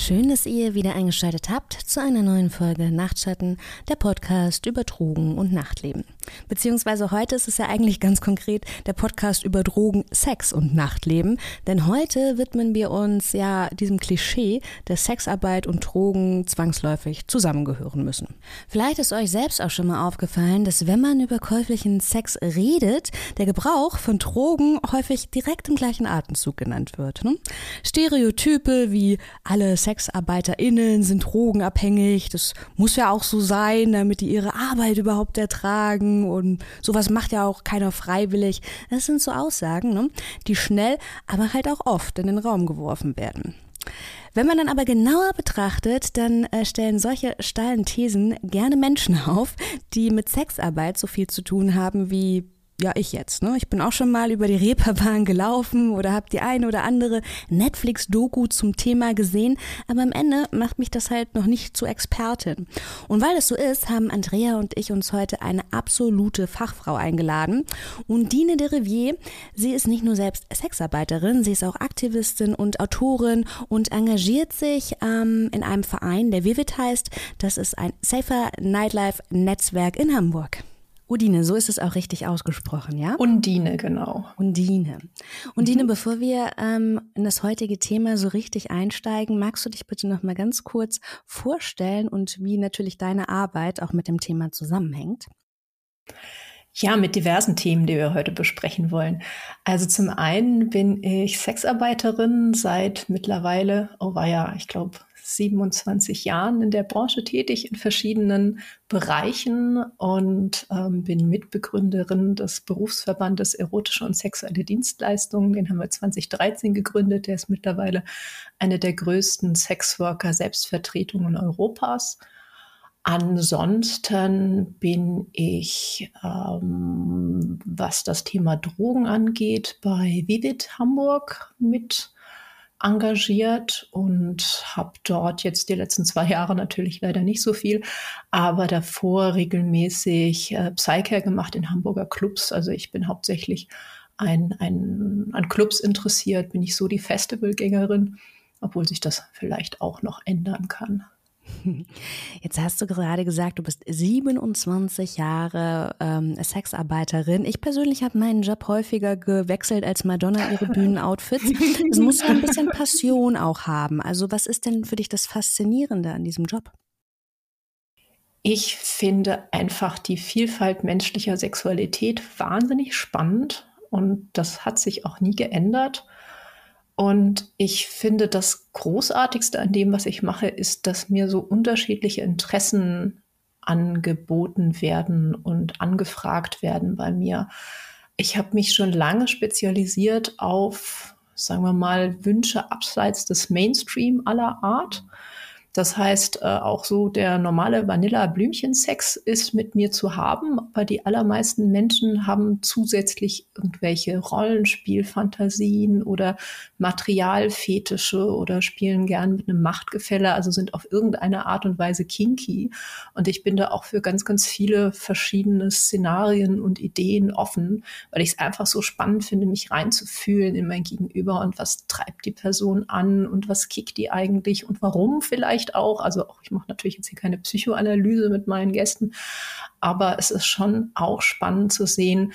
Schön, dass ihr wieder eingeschaltet habt zu einer neuen Folge Nachtschatten, der Podcast über Drogen und Nachtleben. Beziehungsweise heute ist es ja eigentlich ganz konkret der Podcast über Drogen, Sex und Nachtleben. Denn heute widmen wir uns ja diesem Klischee, dass Sexarbeit und Drogen zwangsläufig zusammengehören müssen. Vielleicht ist euch selbst auch schon mal aufgefallen, dass wenn man über käuflichen Sex redet, der Gebrauch von Drogen häufig direkt im gleichen Atemzug genannt wird. Ne? Stereotype wie alle SexarbeiterInnen sind drogenabhängig. Das muss ja auch so sein, damit die ihre Arbeit überhaupt ertragen. Und sowas macht ja auch keiner freiwillig. Das sind so Aussagen, ne? die schnell, aber halt auch oft in den Raum geworfen werden. Wenn man dann aber genauer betrachtet, dann äh, stellen solche steilen Thesen gerne Menschen auf, die mit Sexarbeit so viel zu tun haben wie ja, ich jetzt. Ne? Ich bin auch schon mal über die Reeperbahn gelaufen oder habe die eine oder andere Netflix-Doku zum Thema gesehen, aber am Ende macht mich das halt noch nicht zu Expertin. Und weil es so ist, haben Andrea und ich uns heute eine absolute Fachfrau eingeladen. Und Dine de Rivier, sie ist nicht nur selbst Sexarbeiterin, sie ist auch Aktivistin und Autorin und engagiert sich ähm, in einem Verein, der Vivid heißt. Das ist ein Safer Nightlife Netzwerk in Hamburg. Udine, so ist es auch richtig ausgesprochen, ja? Undine, genau. Undine. Undine, mhm. bevor wir ähm, in das heutige Thema so richtig einsteigen, magst du dich bitte noch mal ganz kurz vorstellen und wie natürlich deine Arbeit auch mit dem Thema zusammenhängt? Ja, mit diversen Themen, die wir heute besprechen wollen. Also zum einen bin ich Sexarbeiterin seit mittlerweile, oh war ja, ich glaube 27 Jahren in der Branche tätig, in verschiedenen Bereichen und ähm, bin Mitbegründerin des Berufsverbandes Erotische und Sexuelle Dienstleistungen. Den haben wir 2013 gegründet. Der ist mittlerweile eine der größten Sexworker-Selbstvertretungen Europas. Ansonsten bin ich, ähm, was das Thema Drogen angeht, bei Vivid Hamburg mit engagiert und habe dort jetzt die letzten zwei Jahre natürlich leider nicht so viel, aber davor regelmäßig äh, Psycare gemacht in Hamburger Clubs. Also ich bin hauptsächlich ein, ein, an Clubs interessiert, bin ich so die Festivalgängerin, obwohl sich das vielleicht auch noch ändern kann. Jetzt hast du gerade gesagt, du bist 27 Jahre ähm, Sexarbeiterin. Ich persönlich habe meinen Job häufiger gewechselt als Madonna ihre Bühnenoutfits. Es muss ein bisschen Passion auch haben. Also was ist denn für dich das Faszinierende an diesem Job? Ich finde einfach die Vielfalt menschlicher Sexualität wahnsinnig spannend und das hat sich auch nie geändert. Und ich finde, das Großartigste an dem, was ich mache, ist, dass mir so unterschiedliche Interessen angeboten werden und angefragt werden bei mir. Ich habe mich schon lange spezialisiert auf, sagen wir mal, Wünsche abseits des Mainstream aller Art. Das heißt, äh, auch so der normale Vanilla-Blümchen-Sex ist mit mir zu haben, aber die allermeisten Menschen haben zusätzlich irgendwelche Rollenspielfantasien oder Materialfetische oder spielen gern mit einem Machtgefälle, also sind auf irgendeine Art und Weise kinky. Und ich bin da auch für ganz, ganz viele verschiedene Szenarien und Ideen offen, weil ich es einfach so spannend finde, mich reinzufühlen in mein Gegenüber und was treibt die Person an und was kickt die eigentlich und warum vielleicht vielleicht auch. Also ich mache natürlich jetzt hier keine Psychoanalyse mit meinen Gästen, aber es ist schon auch spannend zu sehen,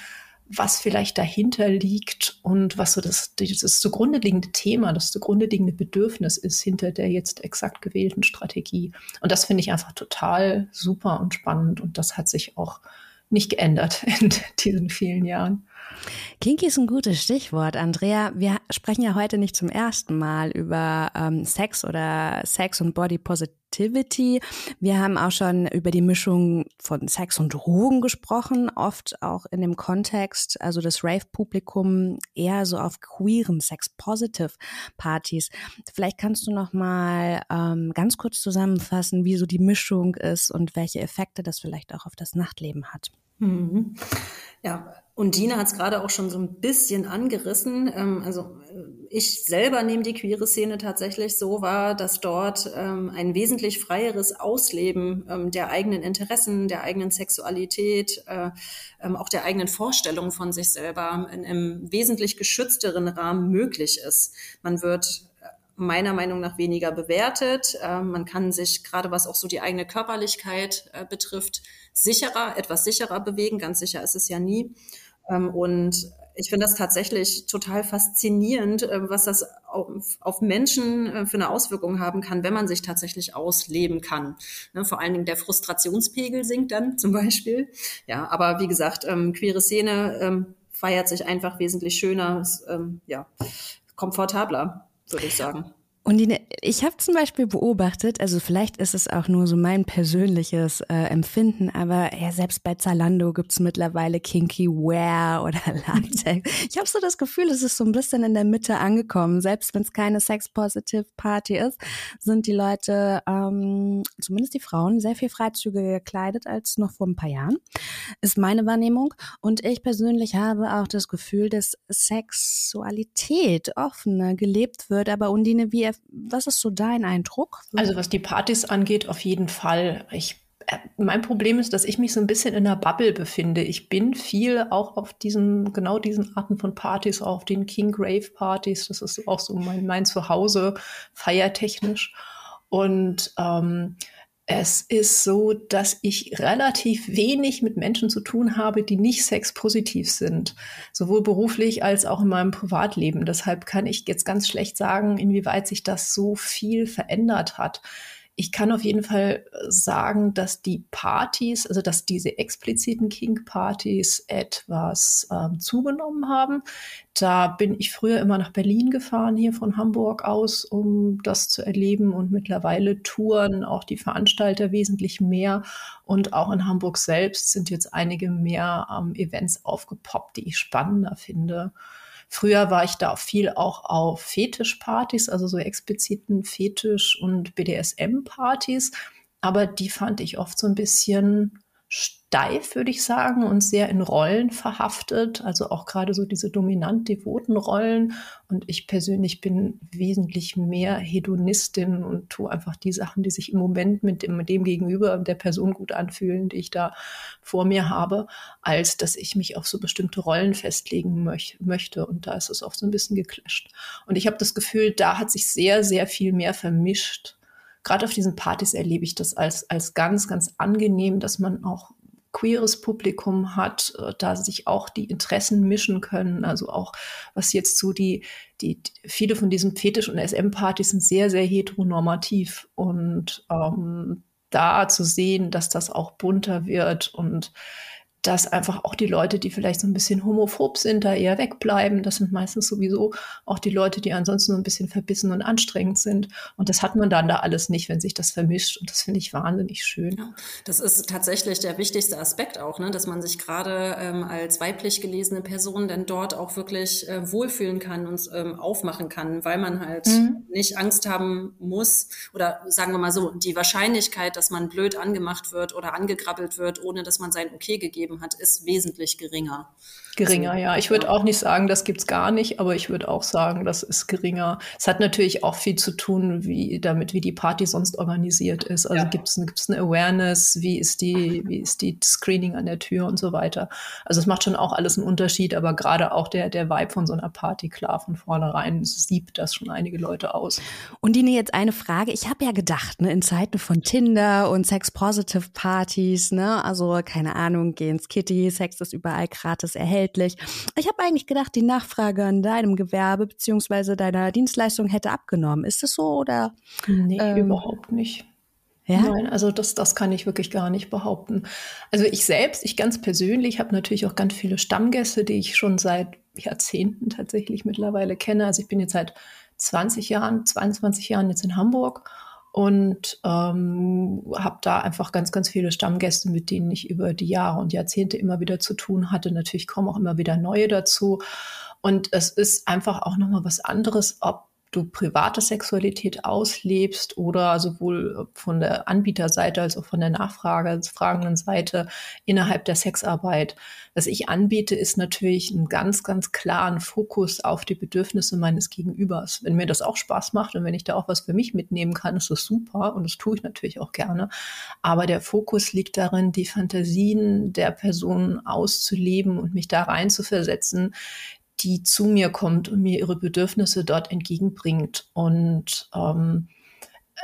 was vielleicht dahinter liegt und was so das, das zugrunde liegende Thema, das zugrunde liegende Bedürfnis ist hinter der jetzt exakt gewählten Strategie. Und das finde ich einfach total super und spannend und das hat sich auch nicht geändert in diesen vielen Jahren. Kinky ist ein gutes Stichwort, Andrea. Wir sprechen ja heute nicht zum ersten Mal über ähm, Sex oder Sex und Body Positivity. Wir haben auch schon über die Mischung von Sex und Drogen gesprochen, oft auch in dem Kontext, also das Rave-Publikum eher so auf queeren Sex-Positive-Partys. Vielleicht kannst du noch mal ähm, ganz kurz zusammenfassen, wie so die Mischung ist und welche Effekte das vielleicht auch auf das Nachtleben hat. Mhm. Ja, und Dina hat es gerade auch schon so ein bisschen angerissen. Ähm, also äh, ich selber nehme die queere Szene tatsächlich so wahr, dass dort ähm, ein wesentlich freieres Ausleben ähm, der eigenen Interessen, der eigenen Sexualität, äh, ähm, auch der eigenen Vorstellungen von sich selber in einem wesentlich geschützteren Rahmen möglich ist. Man wird äh, meiner Meinung nach weniger bewertet. Ähm, man kann sich, gerade was auch so die eigene Körperlichkeit äh, betrifft, sicherer, etwas sicherer bewegen. Ganz sicher ist es ja nie. Ähm, und ich finde das tatsächlich total faszinierend, äh, was das auf, Menschen äh, für eine Auswirkung haben kann, wenn man sich tatsächlich ausleben kann. Ne, vor allen Dingen der Frustrationspegel sinkt dann zum Beispiel. Ja, aber wie gesagt, ähm, queere Szene ähm, feiert sich einfach wesentlich schöner, ähm, ja, komfortabler, würde ich sagen. Und die, ich habe zum Beispiel beobachtet, also vielleicht ist es auch nur so mein persönliches äh, Empfinden, aber ja, selbst bei Zalando gibt's mittlerweile Kinky Wear oder Latex. Ich habe so das Gefühl, es ist so ein bisschen in der Mitte angekommen. Selbst wenn es keine Sex-Positive Party ist, sind die Leute, ähm, zumindest die Frauen, sehr viel freizügiger gekleidet als noch vor ein paar Jahren. Ist meine Wahrnehmung. Und ich persönlich habe auch das Gefühl, dass Sexualität offener gelebt wird. Aber Undine, wie was ist so dein Eindruck? Also was die Partys angeht, auf jeden Fall. Ich äh, mein Problem ist, dass ich mich so ein bisschen in einer Bubble befinde. Ich bin viel auch auf diesen, genau diesen Arten von Partys, auf den King Grave Partys. Das ist auch so mein, mein Zuhause, feiertechnisch. Und ähm, es ist so, dass ich relativ wenig mit Menschen zu tun habe, die nicht sexpositiv sind, sowohl beruflich als auch in meinem Privatleben. Deshalb kann ich jetzt ganz schlecht sagen, inwieweit sich das so viel verändert hat. Ich kann auf jeden Fall äh, sagen, dass die Partys, also dass diese expliziten King-Partys etwas ähm, zugenommen haben. Da bin ich früher immer nach Berlin gefahren, hier von Hamburg aus, um das zu erleben. Und mittlerweile touren auch die Veranstalter wesentlich mehr. Und auch in Hamburg selbst sind jetzt einige mehr ähm, Events aufgepoppt, die ich spannender finde. Früher war ich da viel auch auf Fetischpartys, also so expliziten Fetisch- und BDSM-Partys. Aber die fand ich oft so ein bisschen steif, würde ich sagen, und sehr in Rollen verhaftet. Also auch gerade so diese dominant-devoten Rollen. Und ich persönlich bin wesentlich mehr Hedonistin und tue einfach die Sachen, die sich im Moment mit dem, mit dem Gegenüber der Person gut anfühlen, die ich da vor mir habe, als dass ich mich auf so bestimmte Rollen festlegen möch möchte. Und da ist es oft so ein bisschen geclasht. Und ich habe das Gefühl, da hat sich sehr, sehr viel mehr vermischt gerade auf diesen Partys erlebe ich das als, als ganz, ganz angenehm, dass man auch queeres Publikum hat, äh, da sich auch die Interessen mischen können. Also auch was jetzt so die, die, viele von diesen Fetisch- und SM-Partys sind sehr, sehr heteronormativ und ähm, da zu sehen, dass das auch bunter wird und dass einfach auch die Leute, die vielleicht so ein bisschen homophob sind, da eher wegbleiben. Das sind meistens sowieso auch die Leute, die ansonsten so ein bisschen verbissen und anstrengend sind. Und das hat man dann da alles nicht, wenn sich das vermischt. Und das finde ich wahnsinnig schön. Ja, das ist tatsächlich der wichtigste Aspekt auch, ne? dass man sich gerade ähm, als weiblich gelesene Person dann dort auch wirklich äh, wohlfühlen kann und ähm, aufmachen kann, weil man halt mhm. nicht Angst haben muss oder sagen wir mal so, die Wahrscheinlichkeit, dass man blöd angemacht wird oder angegrabbelt wird, ohne dass man sein Okay gegeben gegeben hat, ist wesentlich geringer. Geringer, also, ja. Ich würde auch nicht sagen, das gibt es gar nicht, aber ich würde auch sagen, das ist geringer. Es hat natürlich auch viel zu tun, wie damit, wie die Party sonst organisiert ist. Also ja. gibt es eine Awareness, wie ist die, wie ist die Screening an der Tür und so weiter. Also es macht schon auch alles einen Unterschied, aber gerade auch der, der Vibe von so einer Party, klar, von vornherein siebt das schon einige Leute aus. Und Dine, jetzt eine Frage. Ich habe ja gedacht, ne, in Zeiten von Tinder und Sex-Positive-Partys, ne, also keine Ahnung, gehen ins Kitty, Sex ist überall gratis erhältlich. Ich habe eigentlich gedacht, die Nachfrage an deinem Gewerbe beziehungsweise deiner Dienstleistung hätte abgenommen. Ist das so oder? Nee, ähm, überhaupt nicht. Ja? Nein, also das, das kann ich wirklich gar nicht behaupten. Also ich selbst, ich ganz persönlich, habe natürlich auch ganz viele Stammgäste, die ich schon seit Jahrzehnten tatsächlich mittlerweile kenne. Also ich bin jetzt seit 20 Jahren, 22 Jahren jetzt in Hamburg und ähm, habe da einfach ganz, ganz viele Stammgäste, mit denen ich über die Jahre und Jahrzehnte immer wieder zu tun hatte. Natürlich kommen auch immer wieder neue dazu. Und es ist einfach auch nochmal was anderes, ob du private Sexualität auslebst oder sowohl von der Anbieterseite als auch von der Nachfrage, fragenden Seite innerhalb der Sexarbeit. Was ich anbiete, ist natürlich einen ganz, ganz klaren Fokus auf die Bedürfnisse meines Gegenübers. Wenn mir das auch Spaß macht und wenn ich da auch was für mich mitnehmen kann, ist das super und das tue ich natürlich auch gerne. Aber der Fokus liegt darin, die Fantasien der Person auszuleben und mich da rein zu versetzen, die zu mir kommt und mir ihre Bedürfnisse dort entgegenbringt. Und ähm,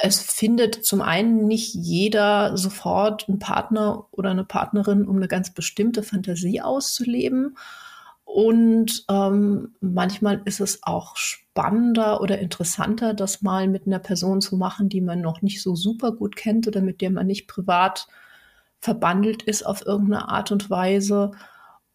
es findet zum einen nicht jeder sofort einen Partner oder eine Partnerin, um eine ganz bestimmte Fantasie auszuleben. Und ähm, manchmal ist es auch spannender oder interessanter, das mal mit einer Person zu machen, die man noch nicht so super gut kennt oder mit der man nicht privat verbandelt ist auf irgendeine Art und Weise.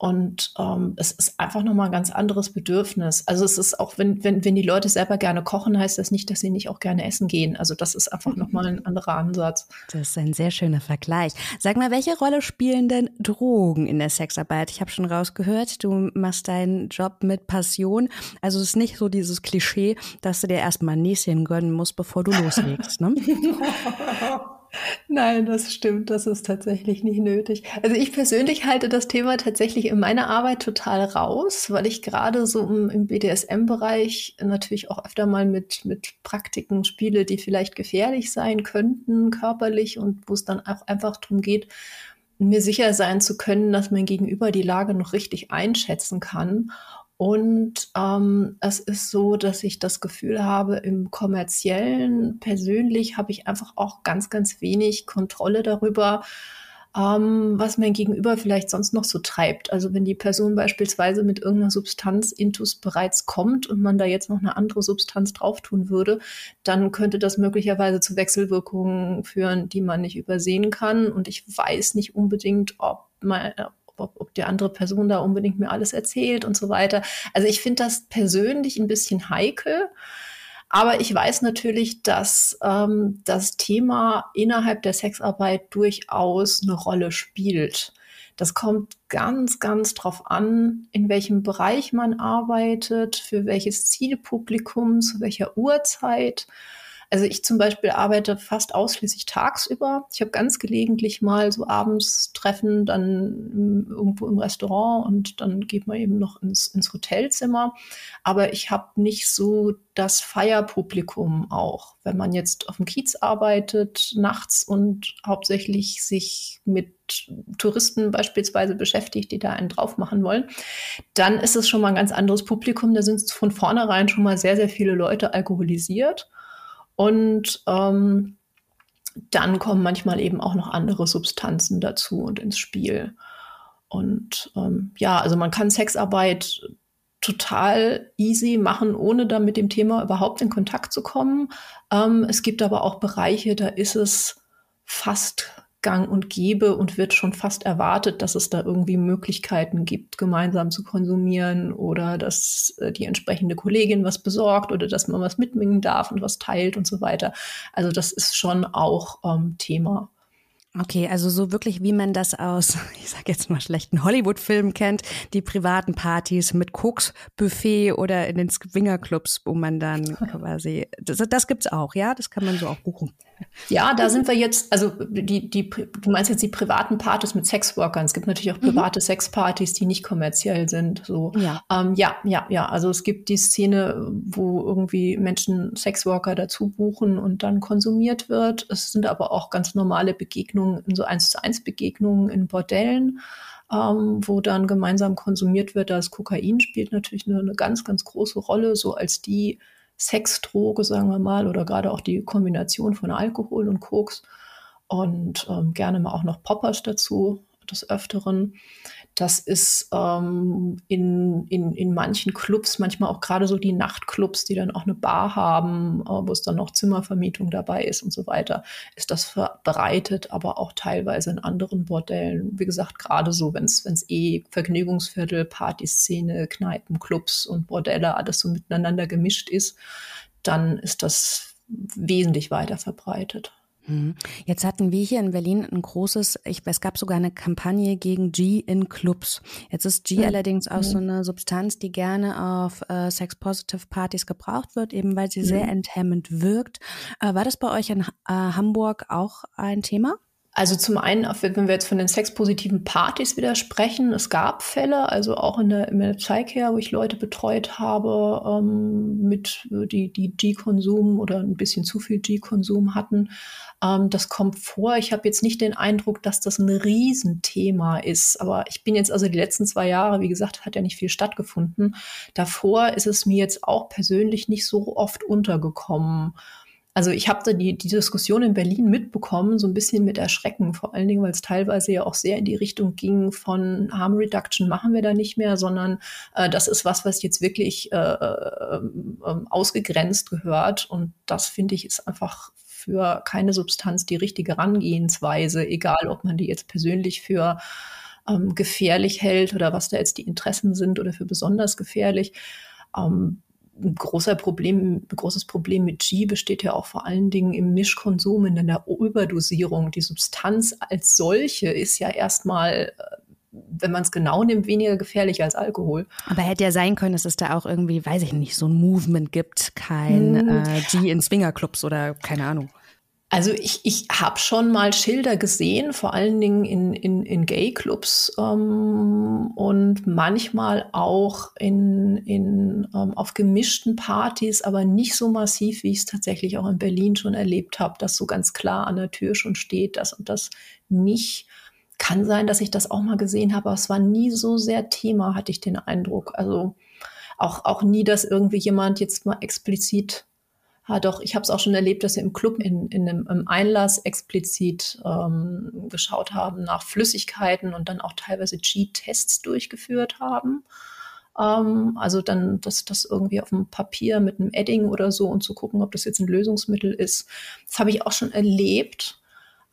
Und ähm, es ist einfach nochmal ein ganz anderes Bedürfnis. Also es ist auch, wenn, wenn, wenn die Leute selber gerne kochen, heißt das nicht, dass sie nicht auch gerne essen gehen. Also das ist einfach nochmal ein anderer Ansatz. Das ist ein sehr schöner Vergleich. Sag mal, welche Rolle spielen denn Drogen in der Sexarbeit? Ich habe schon rausgehört, du machst deinen Job mit Passion. Also es ist nicht so dieses Klischee, dass du dir erstmal ein Näschen gönnen musst, bevor du loslegst. Ne? Nein, das stimmt. Das ist tatsächlich nicht nötig. Also ich persönlich halte das Thema tatsächlich in meiner Arbeit total raus, weil ich gerade so im, BDSM-Bereich natürlich auch öfter mal mit, mit Praktiken spiele, die vielleicht gefährlich sein könnten, körperlich und wo es dann auch einfach darum geht, mir sicher sein zu können, dass mein Gegenüber die Lage noch richtig einschätzen kann und ähm, es ist so, dass ich das Gefühl habe, im kommerziellen, persönlich habe ich einfach auch ganz, ganz wenig Kontrolle darüber, ähm, was mein Gegenüber vielleicht sonst noch so treibt. Also wenn die Person beispielsweise mit irgendeiner Substanz intus bereits kommt und man da jetzt noch eine andere Substanz drauf tun würde, dann könnte das möglicherweise zu Wechselwirkungen führen, die man nicht übersehen kann. Und ich weiß nicht unbedingt, ob man, ob, ob die andere Person da unbedingt mir alles erzählt und so weiter. Also ich finde das persönlich ein bisschen heikel. Aber ich weiß natürlich, dass ähm, das Thema innerhalb der Sexarbeit durchaus eine Rolle spielt. Das kommt ganz, ganz drauf an, in welchem Bereich man arbeitet, für welches Zielpublikum, zu welcher Uhrzeit. Also ich zum Beispiel arbeite fast ausschließlich tagsüber. Ich habe ganz gelegentlich mal so abends Treffen, dann irgendwo im Restaurant und dann geht man eben noch ins, ins Hotelzimmer. Aber ich habe nicht so das Feierpublikum auch. Wenn man jetzt auf dem Kiez arbeitet, nachts und hauptsächlich sich mit Touristen beispielsweise beschäftigt, die da einen drauf machen wollen, dann ist es schon mal ein ganz anderes Publikum. Da sind von vornherein schon mal sehr, sehr viele Leute alkoholisiert. Und ähm, dann kommen manchmal eben auch noch andere Substanzen dazu und ins Spiel. Und ähm, ja, also man kann Sexarbeit total easy machen, ohne da mit dem Thema überhaupt in Kontakt zu kommen. Ähm, es gibt aber auch Bereiche, da ist es fast gang und gäbe und wird schon fast erwartet, dass es da irgendwie Möglichkeiten gibt, gemeinsam zu konsumieren oder dass äh, die entsprechende Kollegin was besorgt oder dass man was mitbringen darf und was teilt und so weiter. Also das ist schon auch ähm, Thema. Okay, also so wirklich, wie man das aus, ich sag jetzt mal schlechten Hollywood-Filmen kennt, die privaten Partys mit Koks-Buffet oder in den Swingerclubs, wo man dann quasi, das, das gibt's auch, ja, das kann man so auch buchen. Ja, da sind wir jetzt, also die, die, du meinst jetzt die privaten Partys mit Sexworkern. Es gibt natürlich auch mhm. private mhm. Sexpartys, die nicht kommerziell sind. So. Ja. Ähm, ja, ja, ja. Also es gibt die Szene, wo irgendwie Menschen Sexworker dazu buchen und dann konsumiert wird. Es sind aber auch ganz normale Begegnungen, so eins zu eins Begegnungen in Bordellen. Ähm, wo dann gemeinsam konsumiert wird. Das Kokain spielt natürlich eine, eine ganz, ganz große Rolle, so als die Sexdroge, sagen wir mal, oder gerade auch die Kombination von Alkohol und Koks und ähm, gerne mal auch noch Poppers dazu des Öfteren. Das ist ähm, in, in, in manchen Clubs, manchmal auch gerade so die Nachtclubs, die dann auch eine Bar haben, äh, wo es dann noch Zimmervermietung dabei ist und so weiter, ist das verbreitet, aber auch teilweise in anderen Bordellen. Wie gesagt, gerade so, wenn es eh Vergnügungsviertel, Partyszene, Kneipen, Clubs und Bordelle alles so miteinander gemischt ist, dann ist das wesentlich weiter verbreitet. Hm. Jetzt hatten wir hier in Berlin ein großes, ich, es gab sogar eine Kampagne gegen G in Clubs. Jetzt ist G mhm. allerdings auch so eine Substanz, die gerne auf äh, Sex-Positive-Partys gebraucht wird, eben weil sie mhm. sehr enthemmend wirkt. Äh, war das bei euch in äh, Hamburg auch ein Thema? Also zum einen, wenn wir jetzt von den sexpositiven Partys wieder sprechen, es gab Fälle, also auch in der, in der Zeitcare, wo ich Leute betreut habe, ähm, mit die, die G-Konsum oder ein bisschen zu viel G-Konsum hatten. Ähm, das kommt vor. Ich habe jetzt nicht den Eindruck, dass das ein Riesenthema ist. Aber ich bin jetzt also die letzten zwei Jahre, wie gesagt, hat ja nicht viel stattgefunden. Davor ist es mir jetzt auch persönlich nicht so oft untergekommen. Also ich habe da die, die Diskussion in Berlin mitbekommen, so ein bisschen mit Erschrecken, vor allen Dingen, weil es teilweise ja auch sehr in die Richtung ging von Harm Reduction machen wir da nicht mehr, sondern äh, das ist was, was jetzt wirklich äh, äh, äh, ausgegrenzt gehört. Und das finde ich ist einfach für keine Substanz die richtige Herangehensweise, egal ob man die jetzt persönlich für ähm, gefährlich hält oder was da jetzt die Interessen sind oder für besonders gefährlich. Ähm, ein großer Problem, ein großes Problem mit G besteht ja auch vor allen Dingen im Mischkonsum, in der Überdosierung. Die Substanz als solche ist ja erstmal äh, wenn man es genau nimmt, weniger gefährlich als Alkohol. Aber hätte ja sein können, dass es da auch irgendwie, weiß ich nicht, so ein Movement gibt, kein hm. äh, G in Swingerclubs oder keine Ahnung. Also ich, ich habe schon mal Schilder gesehen, vor allen Dingen in, in, in Gay-Clubs ähm, und manchmal auch in, in, ähm, auf gemischten Partys, aber nicht so massiv, wie ich es tatsächlich auch in Berlin schon erlebt habe, dass so ganz klar an der Tür schon steht, das und das nicht. Kann sein, dass ich das auch mal gesehen habe, aber es war nie so sehr Thema, hatte ich den Eindruck. Also auch, auch nie, dass irgendwie jemand jetzt mal explizit Ah, doch, ich habe es auch schon erlebt, dass wir im Club in, in einem im Einlass explizit ähm, geschaut haben nach Flüssigkeiten und dann auch teilweise G-Tests durchgeführt haben. Ähm, also dann das, das irgendwie auf dem Papier mit einem Edding oder so und zu gucken, ob das jetzt ein Lösungsmittel ist. Das habe ich auch schon erlebt,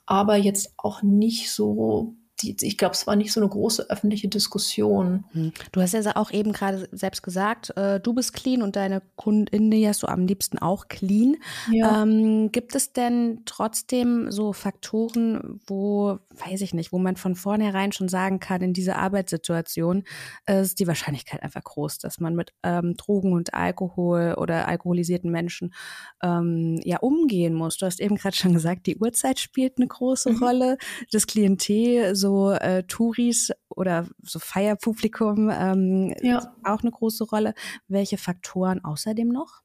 aber jetzt auch nicht so die, ich glaube, es war nicht so eine große öffentliche Diskussion. Hm. Du hast ja auch eben gerade selbst gesagt, äh, du bist clean und deine Kundin ja so am liebsten auch clean. Ja. Ähm, gibt es denn trotzdem so Faktoren, wo, weiß ich nicht, wo man von vornherein schon sagen kann, in dieser Arbeitssituation ist die Wahrscheinlichkeit einfach groß, dass man mit ähm, Drogen und Alkohol oder alkoholisierten Menschen ähm, ja umgehen muss. Du hast eben gerade schon gesagt, die Uhrzeit spielt eine große mhm. Rolle, das Klientel, so so äh, Touris oder so Feierpublikum ähm, ja. auch eine große Rolle. Welche Faktoren außerdem noch?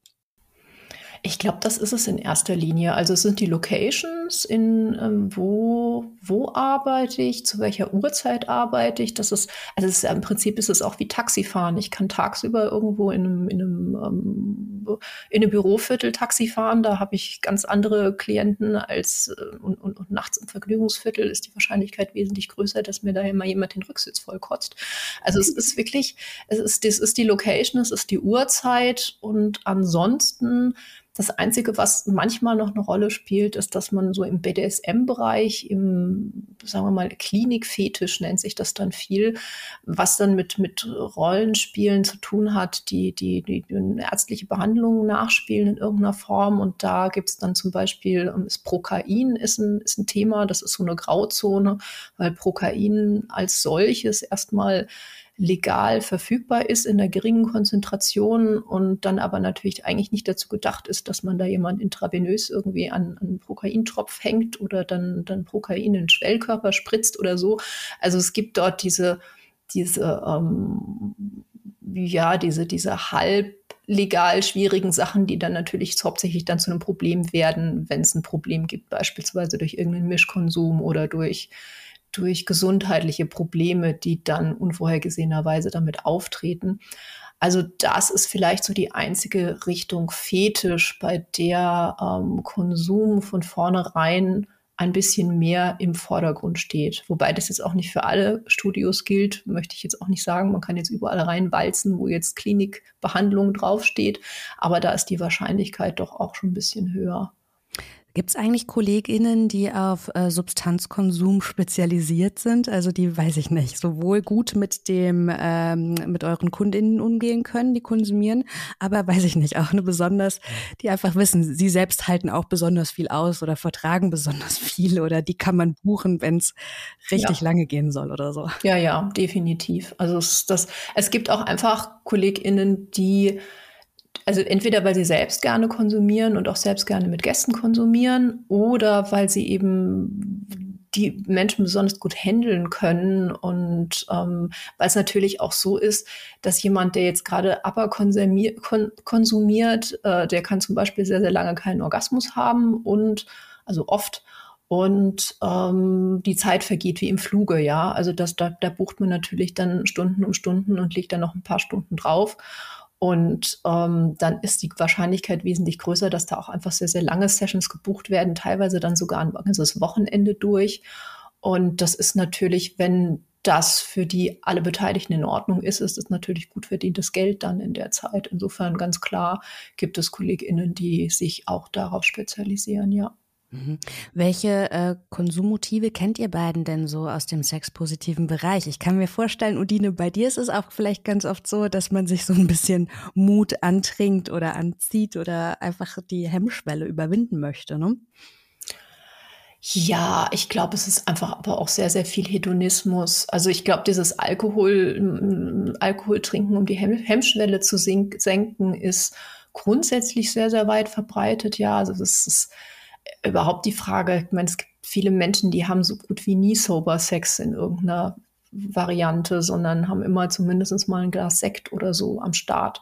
Ich glaube, das ist es in erster Linie. Also es sind die Locations, in ähm, wo, wo arbeite ich, zu welcher Uhrzeit arbeite ich. Das ist, also ist, im Prinzip ist es auch wie Taxifahren. Ich kann tagsüber irgendwo in einem, in einem, ähm, in einem Büroviertel Taxi fahren. Da habe ich ganz andere Klienten als äh, und, und, und, nachts im Vergnügungsviertel ist die Wahrscheinlichkeit wesentlich größer, dass mir da immer jemand den Rücksitz vollkotzt. Also es ist wirklich, es ist, das ist die Location, es ist die Uhrzeit und ansonsten das Einzige, was manchmal noch eine Rolle spielt, ist, dass man so im BDSM-Bereich, im, sagen wir mal, Klinikfetisch nennt sich das dann viel, was dann mit, mit Rollenspielen zu tun hat, die, die, die, die ärztliche Behandlung nachspielen in irgendeiner Form. Und da gibt es dann zum Beispiel, ähm, ist Prokain ist ein, ist ein Thema, das ist so eine Grauzone, weil Prokain als solches erstmal legal verfügbar ist in einer geringen Konzentration und dann aber natürlich eigentlich nicht dazu gedacht ist, dass man da jemand intravenös irgendwie an, an Prokaintropf hängt oder dann, dann Prokain in den Schwellkörper spritzt oder so. Also es gibt dort diese, diese, ähm, ja, diese, diese halb legal schwierigen Sachen, die dann natürlich hauptsächlich dann zu einem Problem werden, wenn es ein Problem gibt, beispielsweise durch irgendeinen Mischkonsum oder durch durch gesundheitliche Probleme, die dann unvorhergesehenerweise damit auftreten. Also das ist vielleicht so die einzige Richtung Fetisch, bei der ähm, Konsum von vornherein ein bisschen mehr im Vordergrund steht. Wobei das jetzt auch nicht für alle Studios gilt, möchte ich jetzt auch nicht sagen. Man kann jetzt überall reinwalzen, wo jetzt Klinikbehandlung draufsteht. Aber da ist die Wahrscheinlichkeit doch auch schon ein bisschen höher. Gibt es eigentlich KollegInnen, die auf äh, Substanzkonsum spezialisiert sind? Also die, weiß ich nicht, sowohl gut mit dem, ähm, mit euren KundInnen umgehen können, die konsumieren, aber weiß ich nicht, auch eine besonders, die einfach wissen, sie selbst halten auch besonders viel aus oder vertragen besonders viel oder die kann man buchen, wenn es richtig ja. lange gehen soll oder so. Ja, ja, definitiv. Also es, das, es gibt auch einfach KollegInnen, die also entweder weil sie selbst gerne konsumieren und auch selbst gerne mit Gästen konsumieren oder weil sie eben die Menschen besonders gut handeln können und ähm, weil es natürlich auch so ist, dass jemand, der jetzt gerade aber konsumiert, kon konsumiert äh, der kann zum Beispiel sehr, sehr lange keinen Orgasmus haben und also oft und ähm, die Zeit vergeht wie im Fluge, ja. Also das, da, da bucht man natürlich dann Stunden um Stunden und legt dann noch ein paar Stunden drauf. Und ähm, dann ist die Wahrscheinlichkeit wesentlich größer, dass da auch einfach sehr, sehr lange Sessions gebucht werden, teilweise dann sogar ein ganzes Wochenende durch. Und das ist natürlich, wenn das für die alle Beteiligten in Ordnung ist, ist es natürlich gut verdientes Geld dann in der Zeit. Insofern ganz klar gibt es KollegInnen, die sich auch darauf spezialisieren, ja. Mhm. Welche äh, Konsummotive kennt ihr beiden denn so aus dem sexpositiven Bereich? Ich kann mir vorstellen, Udine, bei dir ist es auch vielleicht ganz oft so, dass man sich so ein bisschen Mut antrinkt oder anzieht oder einfach die Hemmschwelle überwinden möchte, ne? Ja, ich glaube, es ist einfach aber auch sehr, sehr viel Hedonismus. Also ich glaube, dieses Alkohol, Alkohol trinken, um die Hemmschwelle zu senken, ist grundsätzlich sehr, sehr weit verbreitet. Ja, also das ist überhaupt die Frage, ich meine, es gibt viele Menschen, die haben so gut wie nie Sober Sex in irgendeiner Variante, sondern haben immer zumindest mal ein Glas Sekt oder so am Start.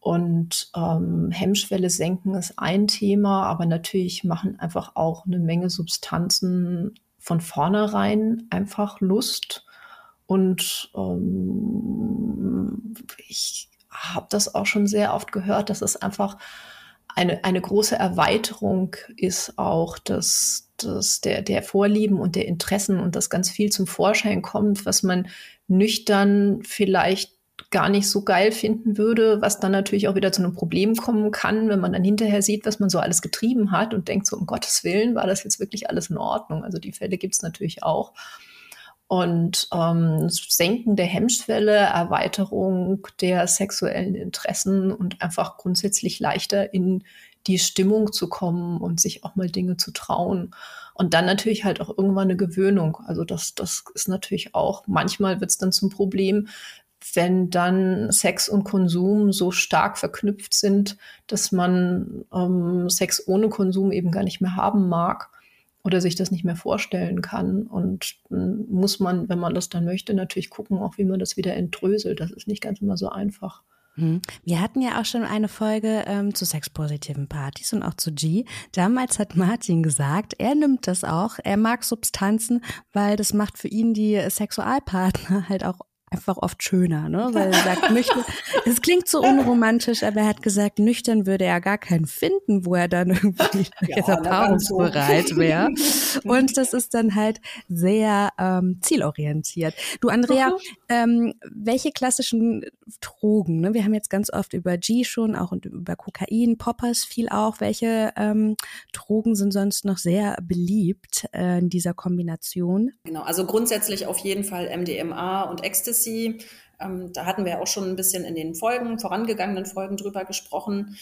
Und ähm, Hemmschwelle senken ist ein Thema, aber natürlich machen einfach auch eine Menge Substanzen von vornherein einfach Lust. Und ähm, ich habe das auch schon sehr oft gehört, dass es einfach eine, eine große Erweiterung ist auch, dass, dass der, der Vorlieben und der Interessen und das ganz viel zum Vorschein kommt, was man nüchtern vielleicht gar nicht so geil finden würde, was dann natürlich auch wieder zu einem Problem kommen kann, wenn man dann hinterher sieht, was man so alles getrieben hat und denkt so, um Gottes Willen, war das jetzt wirklich alles in Ordnung? Also die Fälle gibt es natürlich auch. Und ähm, Senken der Hemmschwelle, Erweiterung der sexuellen Interessen und einfach grundsätzlich leichter in die Stimmung zu kommen und sich auch mal Dinge zu trauen. Und dann natürlich halt auch irgendwann eine Gewöhnung. Also das, das ist natürlich auch, manchmal wird es dann zum Problem, wenn dann Sex und Konsum so stark verknüpft sind, dass man ähm, Sex ohne Konsum eben gar nicht mehr haben mag oder sich das nicht mehr vorstellen kann. Und muss man, wenn man das dann möchte, natürlich gucken, auch wie man das wieder entdröselt. Das ist nicht ganz immer so einfach. Hm. Wir hatten ja auch schon eine Folge ähm, zu sexpositiven Partys und auch zu G. Damals hat Martin gesagt, er nimmt das auch. Er mag Substanzen, weil das macht für ihn die Sexualpartner halt auch einfach oft schöner, ne? Weil er sagt, nüchtern, es klingt so unromantisch, aber er hat gesagt, nüchtern würde er gar keinen finden, wo er dann irgendwie ja, jetzt erfahrungsbereit wäre. Und das ist dann halt sehr ähm, zielorientiert. Du, Andrea, mhm. ähm, welche klassischen Drogen, ne? Wir haben jetzt ganz oft über G schon, auch und über Kokain, Poppers viel auch. Welche ähm, Drogen sind sonst noch sehr beliebt äh, in dieser Kombination? Genau, also grundsätzlich auf jeden Fall MDMA und Ecstasy Ecstasy. Ähm, da hatten wir auch schon ein bisschen in den Folgen, vorangegangenen Folgen drüber gesprochen.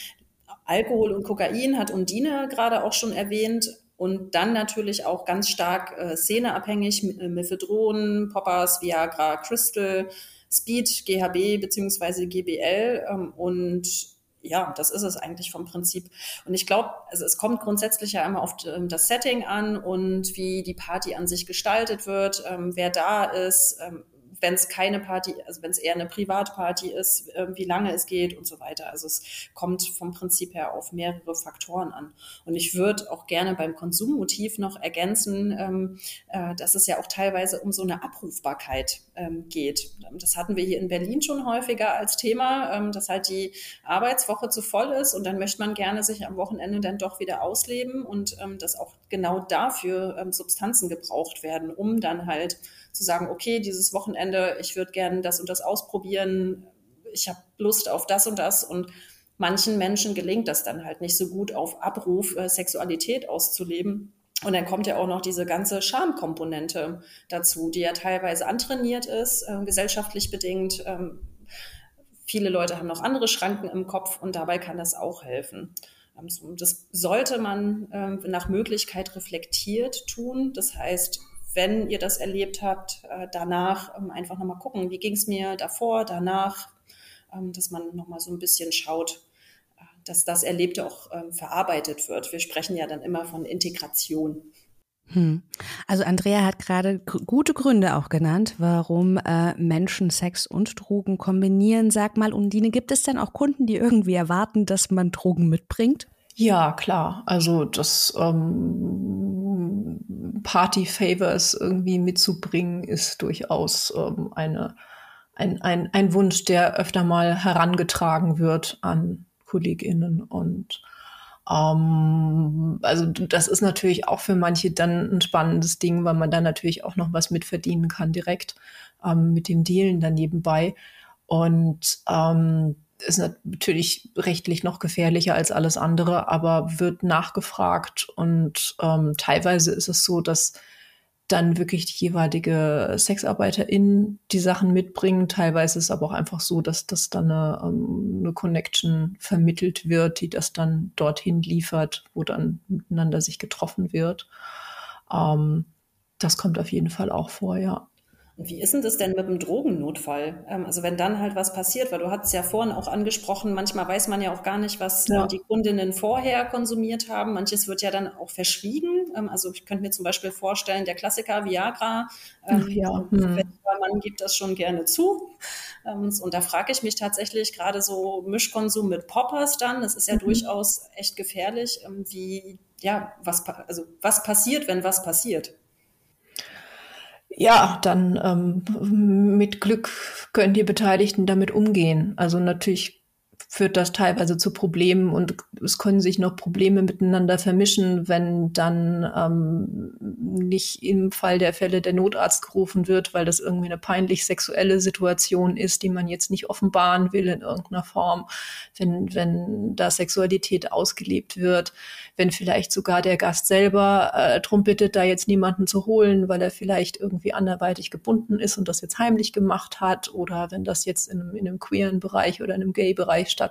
Alkohol und Kokain hat Undine gerade auch schon erwähnt. Und dann natürlich auch ganz stark äh, szeneabhängig, äh, Methadron, Poppers, Viagra, Crystal, Speed, GHB beziehungsweise GBL ähm, und ja, das ist es eigentlich vom Prinzip. Und ich glaube, also es kommt grundsätzlich ja immer auf ähm, das Setting an und wie die Party an sich gestaltet wird, ähm, wer da ist, ähm, wenn es keine Party, also wenn es eher eine Privatparty ist, äh, wie lange es geht und so weiter. Also es kommt vom Prinzip her auf mehrere Faktoren an. Und ich würde auch gerne beim Konsummotiv noch ergänzen, ähm, äh, dass es ja auch teilweise um so eine Abrufbarkeit ähm, geht. Das hatten wir hier in Berlin schon häufiger als Thema, ähm, dass halt die Arbeitswoche zu voll ist und dann möchte man gerne sich am Wochenende dann doch wieder ausleben und ähm, dass auch genau dafür ähm, Substanzen gebraucht werden, um dann halt zu sagen, okay, dieses Wochenende, ich würde gerne das und das ausprobieren, ich habe Lust auf das und das und manchen Menschen gelingt das dann halt nicht so gut auf Abruf äh, Sexualität auszuleben. Und dann kommt ja auch noch diese ganze Schamkomponente dazu, die ja teilweise antrainiert ist, äh, gesellschaftlich bedingt. Ähm, viele Leute haben noch andere Schranken im Kopf und dabei kann das auch helfen. Ähm, das sollte man äh, nach Möglichkeit reflektiert tun. Das heißt, wenn ihr das erlebt habt, äh, danach ähm, einfach nochmal gucken, wie ging es mir davor, danach, ähm, dass man nochmal so ein bisschen schaut, dass das Erlebte auch ähm, verarbeitet wird. Wir sprechen ja dann immer von Integration. Hm. Also Andrea hat gerade gute Gründe auch genannt, warum äh, Menschen Sex und Drogen kombinieren. Sag mal, Undine, gibt es denn auch Kunden, die irgendwie erwarten, dass man Drogen mitbringt? Ja, klar. Also das ähm, Party-Favors irgendwie mitzubringen, ist durchaus ähm, eine, ein, ein, ein Wunsch, der öfter mal herangetragen wird an KollegInnen. Und ähm, also das ist natürlich auch für manche dann ein spannendes Ding, weil man dann natürlich auch noch was mitverdienen kann direkt ähm, mit dem Dealen dann nebenbei. Und ähm, ist natürlich rechtlich noch gefährlicher als alles andere, aber wird nachgefragt und ähm, teilweise ist es so, dass dann wirklich die jeweilige Sexarbeiterin die Sachen mitbringen. Teilweise ist es aber auch einfach so, dass das dann eine, ähm, eine Connection vermittelt wird, die das dann dorthin liefert, wo dann miteinander sich getroffen wird. Ähm, das kommt auf jeden Fall auch vor, ja. Wie ist denn das denn mit dem Drogennotfall? Ähm, also wenn dann halt was passiert, weil du hattest ja vorhin auch angesprochen, manchmal weiß man ja auch gar nicht, was ja. die Kundinnen vorher konsumiert haben. Manches wird ja dann auch verschwiegen. Ähm, also ich könnte mir zum Beispiel vorstellen, der Klassiker Viagra, ähm, ja. hm. Mann gibt das schon gerne zu. Und da frage ich mich tatsächlich gerade so Mischkonsum mit Poppers dann, das ist ja mhm. durchaus echt gefährlich. Wie, ja, was, also was passiert, wenn was passiert? Ja, dann ähm, mit Glück können die Beteiligten damit umgehen. Also natürlich führt das teilweise zu Problemen und es können sich noch Probleme miteinander vermischen, wenn dann ähm, nicht im Fall der Fälle der Notarzt gerufen wird, weil das irgendwie eine peinlich sexuelle Situation ist, die man jetzt nicht offenbaren will in irgendeiner Form, wenn, wenn da Sexualität ausgelebt wird, wenn vielleicht sogar der Gast selber äh, drum bittet, da jetzt niemanden zu holen, weil er vielleicht irgendwie anderweitig gebunden ist und das jetzt heimlich gemacht hat oder wenn das jetzt in einem, in einem queeren Bereich oder in einem Gay-Bereich stattfindet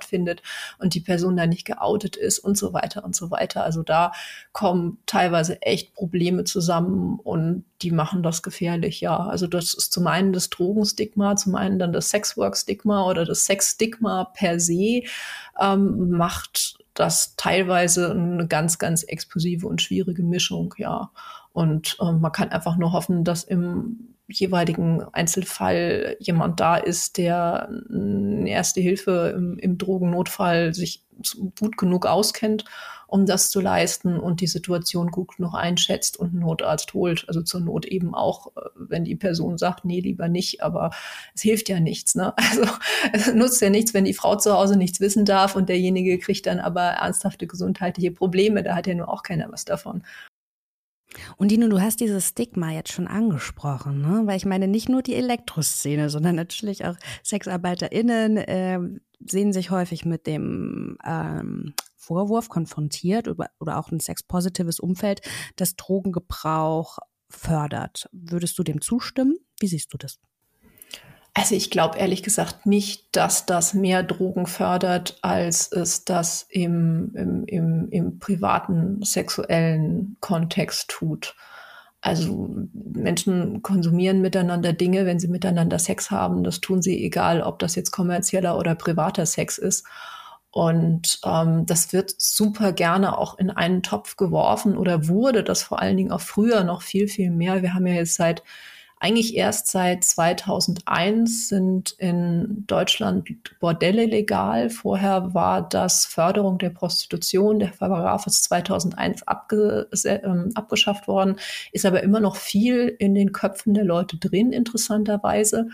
und die Person da nicht geoutet ist und so weiter und so weiter. Also da kommen teilweise echt Probleme zusammen und die machen das gefährlich, ja. Also das ist zum einen das Drogenstigma, zum einen dann das Sexwork-Stigma oder das Sex-Stigma per se ähm, macht das teilweise eine ganz, ganz explosive und schwierige Mischung, ja. Und äh, man kann einfach nur hoffen, dass im jeweiligen Einzelfall jemand da ist, der erste Hilfe im, im Drogennotfall sich gut genug auskennt, um das zu leisten und die Situation gut genug einschätzt und einen Notarzt holt. Also zur Not eben auch, äh, wenn die Person sagt, nee, lieber nicht, aber es hilft ja nichts. Ne? Also es nutzt ja nichts, wenn die Frau zu Hause nichts wissen darf und derjenige kriegt dann aber ernsthafte gesundheitliche Probleme. Da hat ja nur auch keiner was davon. Und Dino, du hast dieses Stigma jetzt schon angesprochen, ne? weil ich meine, nicht nur die Elektroszene, sondern natürlich auch SexarbeiterInnen äh, sehen sich häufig mit dem ähm, Vorwurf konfrontiert oder, oder auch ein sexpositives Umfeld, das Drogengebrauch fördert. Würdest du dem zustimmen? Wie siehst du das? Also ich glaube ehrlich gesagt nicht, dass das mehr Drogen fördert, als es das im, im, im, im privaten sexuellen Kontext tut. Also Menschen konsumieren miteinander Dinge, wenn sie miteinander Sex haben. Das tun sie egal, ob das jetzt kommerzieller oder privater Sex ist. Und ähm, das wird super gerne auch in einen Topf geworfen oder wurde das vor allen Dingen auch früher noch viel, viel mehr. Wir haben ja jetzt seit eigentlich erst seit 2001 sind in Deutschland Bordelle legal. Vorher war das Förderung der Prostitution. Der Paragraph ist 2001 abge äh, abgeschafft worden, ist aber immer noch viel in den Köpfen der Leute drin, interessanterweise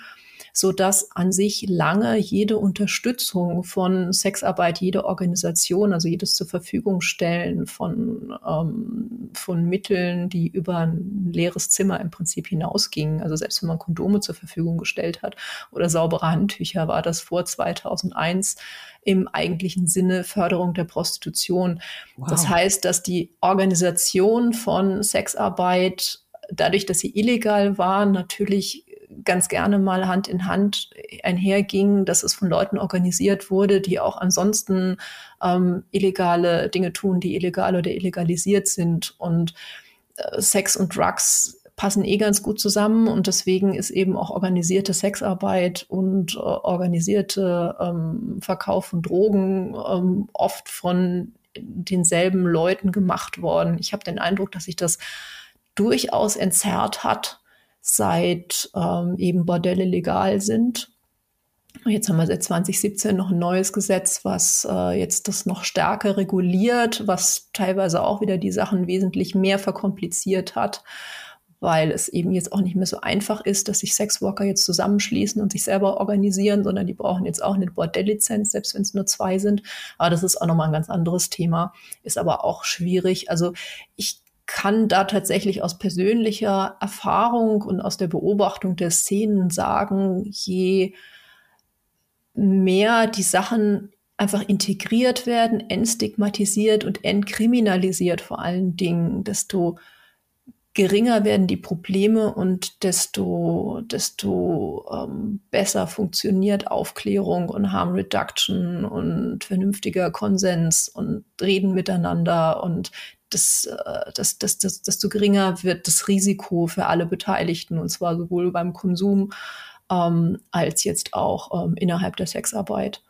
so dass an sich lange jede Unterstützung von Sexarbeit, jede Organisation, also jedes zur Verfügung stellen von, ähm, von Mitteln, die über ein leeres Zimmer im Prinzip hinausgingen. Also selbst wenn man Kondome zur Verfügung gestellt hat oder saubere Handtücher, war das vor 2001 im eigentlichen Sinne Förderung der Prostitution. Wow. Das heißt, dass die Organisation von Sexarbeit dadurch, dass sie illegal war, natürlich ganz gerne mal Hand in Hand einherging, dass es von Leuten organisiert wurde, die auch ansonsten ähm, illegale Dinge tun, die illegal oder illegalisiert sind. Und äh, Sex und Drugs passen eh ganz gut zusammen und deswegen ist eben auch organisierte Sexarbeit und äh, organisierte ähm, Verkauf von Drogen ähm, oft von denselben Leuten gemacht worden. Ich habe den Eindruck, dass sich das durchaus entzerrt hat, seit ähm, eben Bordelle legal sind. Jetzt haben wir seit 2017 noch ein neues Gesetz, was äh, jetzt das noch stärker reguliert, was teilweise auch wieder die Sachen wesentlich mehr verkompliziert hat weil es eben jetzt auch nicht mehr so einfach ist, dass sich Sexworker jetzt zusammenschließen und sich selber organisieren, sondern die brauchen jetzt auch eine Bordelllizenz, selbst wenn es nur zwei sind. Aber das ist auch nochmal ein ganz anderes Thema, ist aber auch schwierig. Also ich kann da tatsächlich aus persönlicher Erfahrung und aus der Beobachtung der Szenen sagen, je mehr die Sachen einfach integriert werden, entstigmatisiert und entkriminalisiert vor allen Dingen, desto geringer werden die Probleme und desto, desto ähm, besser funktioniert Aufklärung und Harm Reduction und vernünftiger Konsens und Reden miteinander und das, äh, das, das, das, desto geringer wird das Risiko für alle Beteiligten und zwar sowohl beim Konsum ähm, als jetzt auch ähm, innerhalb der Sexarbeit.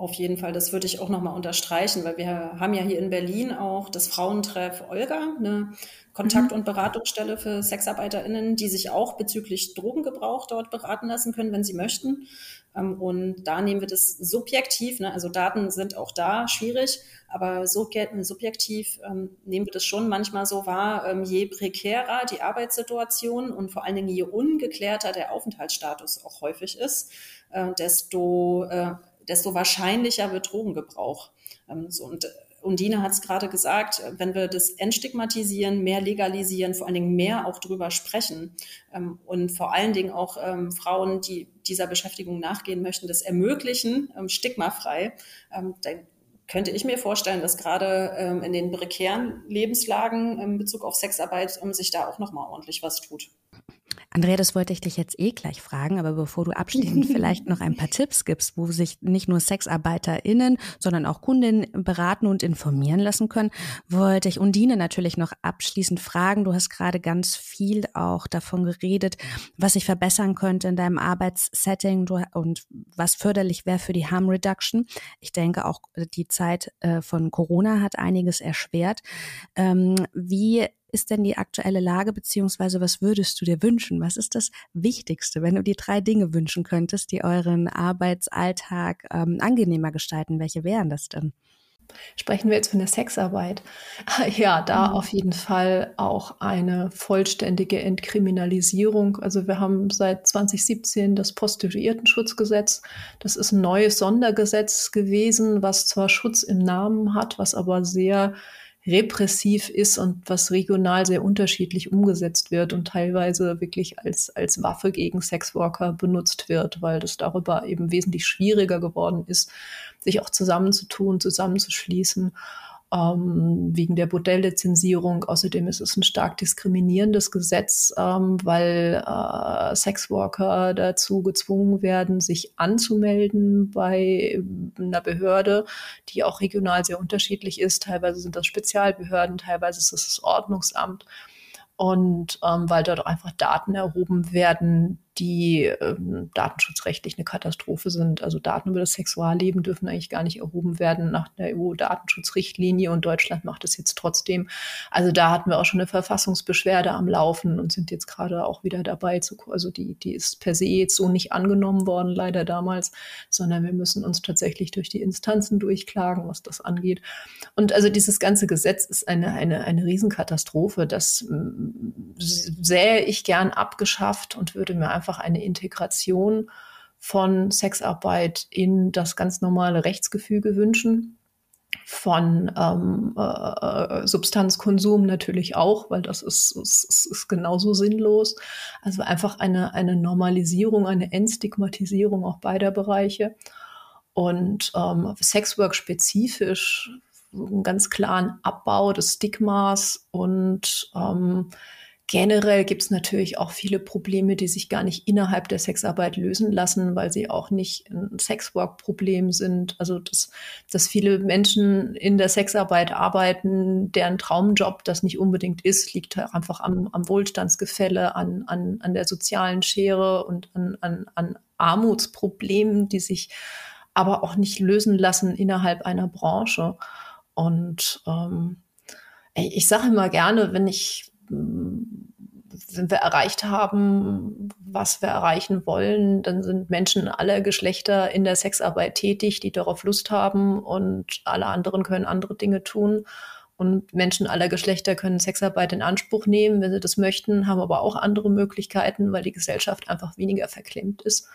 Auf jeden Fall, das würde ich auch nochmal unterstreichen, weil wir haben ja hier in Berlin auch das Frauentreff Olga, eine Kontakt- mhm. und Beratungsstelle für SexarbeiterInnen, die sich auch bezüglich Drogengebrauch dort beraten lassen können, wenn sie möchten. Ähm, und da nehmen wir das subjektiv, ne? also Daten sind auch da schwierig, aber subjektiv ähm, nehmen wir das schon manchmal so wahr, ähm, je prekärer die Arbeitssituation und vor allen Dingen je ungeklärter der Aufenthaltsstatus auch häufig ist, äh, desto äh, desto wahrscheinlicher wird Drogengebrauch. Ähm, so, und Undine hat es gerade gesagt, wenn wir das entstigmatisieren, mehr legalisieren, vor allen Dingen mehr auch drüber sprechen ähm, und vor allen Dingen auch ähm, Frauen, die dieser Beschäftigung nachgehen möchten, das ermöglichen, ähm, stigmafrei, ähm, dann könnte ich mir vorstellen, dass gerade ähm, in den prekären Lebenslagen in Bezug auf Sexarbeit sich da auch nochmal ordentlich was tut. Andrea, das wollte ich dich jetzt eh gleich fragen, aber bevor du abschließend vielleicht noch ein paar Tipps gibst, wo sich nicht nur SexarbeiterInnen, sondern auch Kundinnen beraten und informieren lassen können, wollte ich Undine natürlich noch abschließend fragen. Du hast gerade ganz viel auch davon geredet, was sich verbessern könnte in deinem Arbeitssetting und was förderlich wäre für die Harm Reduction. Ich denke auch die Zeit äh, von Corona hat einiges erschwert. Ähm, wie ist denn die aktuelle Lage, beziehungsweise was würdest du dir wünschen? Was ist das Wichtigste, wenn du dir drei Dinge wünschen könntest, die euren Arbeitsalltag ähm, angenehmer gestalten? Welche wären das denn? Sprechen wir jetzt von der Sexarbeit? Ja, da mhm. auf jeden Fall auch eine vollständige Entkriminalisierung. Also wir haben seit 2017 das Prostituiertenschutzgesetz. Das ist ein neues Sondergesetz gewesen, was zwar Schutz im Namen hat, was aber sehr repressiv ist und was regional sehr unterschiedlich umgesetzt wird und teilweise wirklich als, als Waffe gegen Sexworker benutzt wird, weil das darüber eben wesentlich schwieriger geworden ist, sich auch zusammenzutun, zusammenzuschließen ähm, wegen der Bordelllizenzierung. Außerdem ist es ein stark diskriminierendes Gesetz, ähm, weil äh, Sexworker dazu gezwungen werden, sich anzumelden bei einer Behörde, die auch regional sehr unterschiedlich ist. Teilweise sind das Spezialbehörden, teilweise ist es das Ordnungsamt. Und ähm, weil dort einfach Daten erhoben werden, die ähm, datenschutzrechtlich eine Katastrophe sind. Also Daten über das Sexualleben dürfen eigentlich gar nicht erhoben werden nach der EU-Datenschutzrichtlinie und Deutschland macht es jetzt trotzdem. Also da hatten wir auch schon eine Verfassungsbeschwerde am Laufen und sind jetzt gerade auch wieder dabei zu, also die, die ist per se jetzt so nicht angenommen worden, leider damals, sondern wir müssen uns tatsächlich durch die Instanzen durchklagen, was das angeht. Und also dieses ganze Gesetz ist eine, eine, eine Riesenkatastrophe. Das sähe ich gern abgeschafft und würde mir einfach einfach eine Integration von Sexarbeit in das ganz normale Rechtsgefüge wünschen von ähm, äh, Substanzkonsum natürlich auch, weil das ist, ist, ist genauso sinnlos. Also einfach eine, eine Normalisierung, eine Entstigmatisierung auch beider Bereiche. Und ähm, Sexwork spezifisch einen ganz klaren Abbau des Stigmas und ähm, Generell gibt es natürlich auch viele Probleme, die sich gar nicht innerhalb der Sexarbeit lösen lassen, weil sie auch nicht ein Sexwork-Problem sind. Also dass, dass viele Menschen in der Sexarbeit arbeiten, deren Traumjob das nicht unbedingt ist, liegt einfach am, am Wohlstandsgefälle, an, an, an der sozialen Schere und an, an, an Armutsproblemen, die sich aber auch nicht lösen lassen innerhalb einer Branche. Und ähm, ich sage immer gerne, wenn ich wenn wir erreicht haben, was wir erreichen wollen, dann sind Menschen aller Geschlechter in der Sexarbeit tätig, die darauf Lust haben und alle anderen können andere Dinge tun. Und Menschen aller Geschlechter können Sexarbeit in Anspruch nehmen, wenn sie das möchten, haben aber auch andere Möglichkeiten, weil die Gesellschaft einfach weniger verklemmt ist.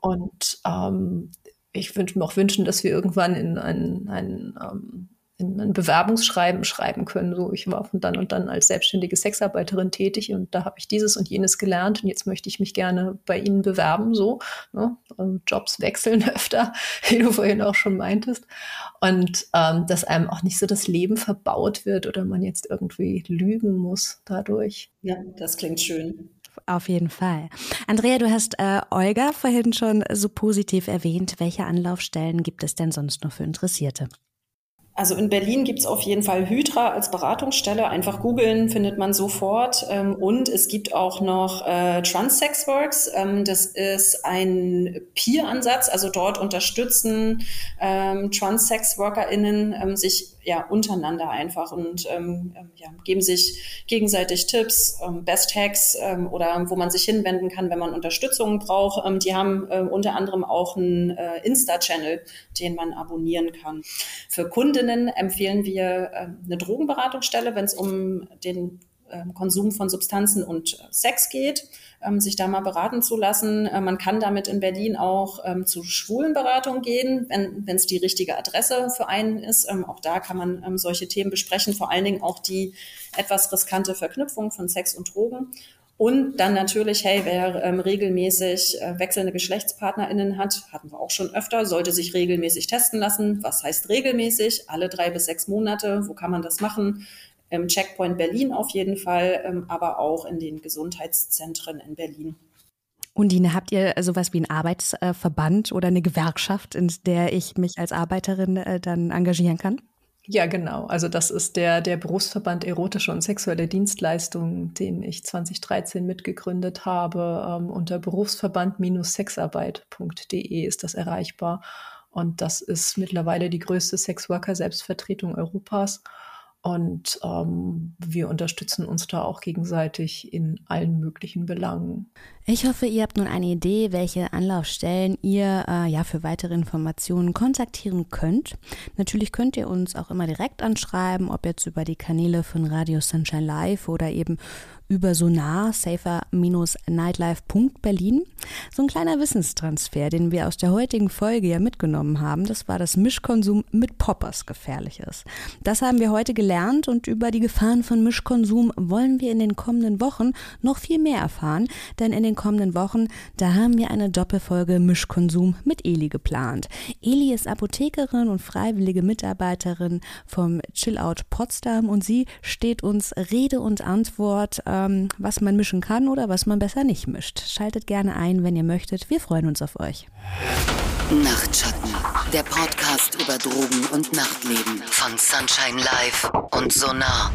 Und ähm, ich würde mir auch wünschen, dass wir irgendwann in ein, ein ähm, ein Bewerbungsschreiben schreiben können. So, ich war von dann und dann als selbstständige Sexarbeiterin tätig und da habe ich dieses und jenes gelernt und jetzt möchte ich mich gerne bei Ihnen bewerben. So, ne? Jobs wechseln öfter, wie du vorhin auch schon meintest. Und ähm, dass einem auch nicht so das Leben verbaut wird oder man jetzt irgendwie lügen muss dadurch. Ja, das klingt schön. Auf jeden Fall. Andrea, du hast äh, Olga vorhin schon so positiv erwähnt. Welche Anlaufstellen gibt es denn sonst noch für Interessierte? Also in Berlin gibt's auf jeden Fall Hydra als Beratungsstelle. Einfach googeln, findet man sofort. Ähm, und es gibt auch noch äh, Transsexworks. Ähm, das ist ein Peer-Ansatz. Also dort unterstützen ähm, Transsexworkerinnen ähm, sich ja untereinander einfach und ja, geben sich gegenseitig Tipps, Best Hacks oder wo man sich hinwenden kann, wenn man Unterstützung braucht. Die haben unter anderem auch einen äh, Insta-Channel, den man abonnieren kann. Für Kundinnen empfehlen wir äh, eine Drogenberatungsstelle, wenn es um den ähm, Konsum von Substanzen und äh, Sex geht, ähm, sich da mal beraten zu lassen. Äh, man kann damit in Berlin auch ähm, zu Schwulenberatung gehen, wenn es die richtige Adresse für einen ist. auch da kann man solche Themen besprechen, vor allen Dingen auch die etwas riskante Verknüpfung von Sex und Drogen. Und dann natürlich, hey, wer ähm, regelmäßig äh, wechselnde GeschlechtspartnerInnen hat, hatten wir auch schon öfter, sollte sich regelmäßig testen lassen. Was heißt regelmäßig? Alle drei bis sechs Monate. Wo kann man das machen? im Checkpoint Berlin auf jeden Fall, ähm, aber auch in den Gesundheitszentren in Berlin. Undine, habt ihr sowas wie einen Arbeitsverband oder eine Gewerkschaft, in der ich mich als Arbeiterin äh, dann engagieren kann? Ja, genau. Also das ist der, der Berufsverband Erotische und Sexuelle Dienstleistungen, den ich 2013 mitgegründet habe. Ähm, unter berufsverband-sexarbeit.de ist das erreichbar. Und das ist mittlerweile die größte Sexworker-Selbstvertretung Europas. Und ähm, wir unterstützen uns da auch gegenseitig in allen möglichen Belangen. Ich hoffe, ihr habt nun eine Idee, welche Anlaufstellen ihr äh, ja für weitere Informationen kontaktieren könnt. Natürlich könnt ihr uns auch immer direkt anschreiben, ob jetzt über die Kanäle von Radio Sunshine Live oder eben über Sonar, safer-nightlife.berlin. So ein kleiner Wissenstransfer, den wir aus der heutigen Folge ja mitgenommen haben, das war, dass Mischkonsum mit Poppers gefährlich ist. Das haben wir heute gelernt und über die Gefahren von Mischkonsum wollen wir in den kommenden Wochen noch viel mehr erfahren, denn in den kommenden Wochen, da haben wir eine Doppelfolge Mischkonsum mit Eli geplant. Eli ist Apothekerin und freiwillige Mitarbeiterin vom Chillout Potsdam und sie steht uns Rede und Antwort äh, ähm, was man mischen kann oder was man besser nicht mischt. Schaltet gerne ein, wenn ihr möchtet. Wir freuen uns auf euch. Nachtschatten, der Podcast über Drogen und Nachtleben von Sunshine Live und Sonar.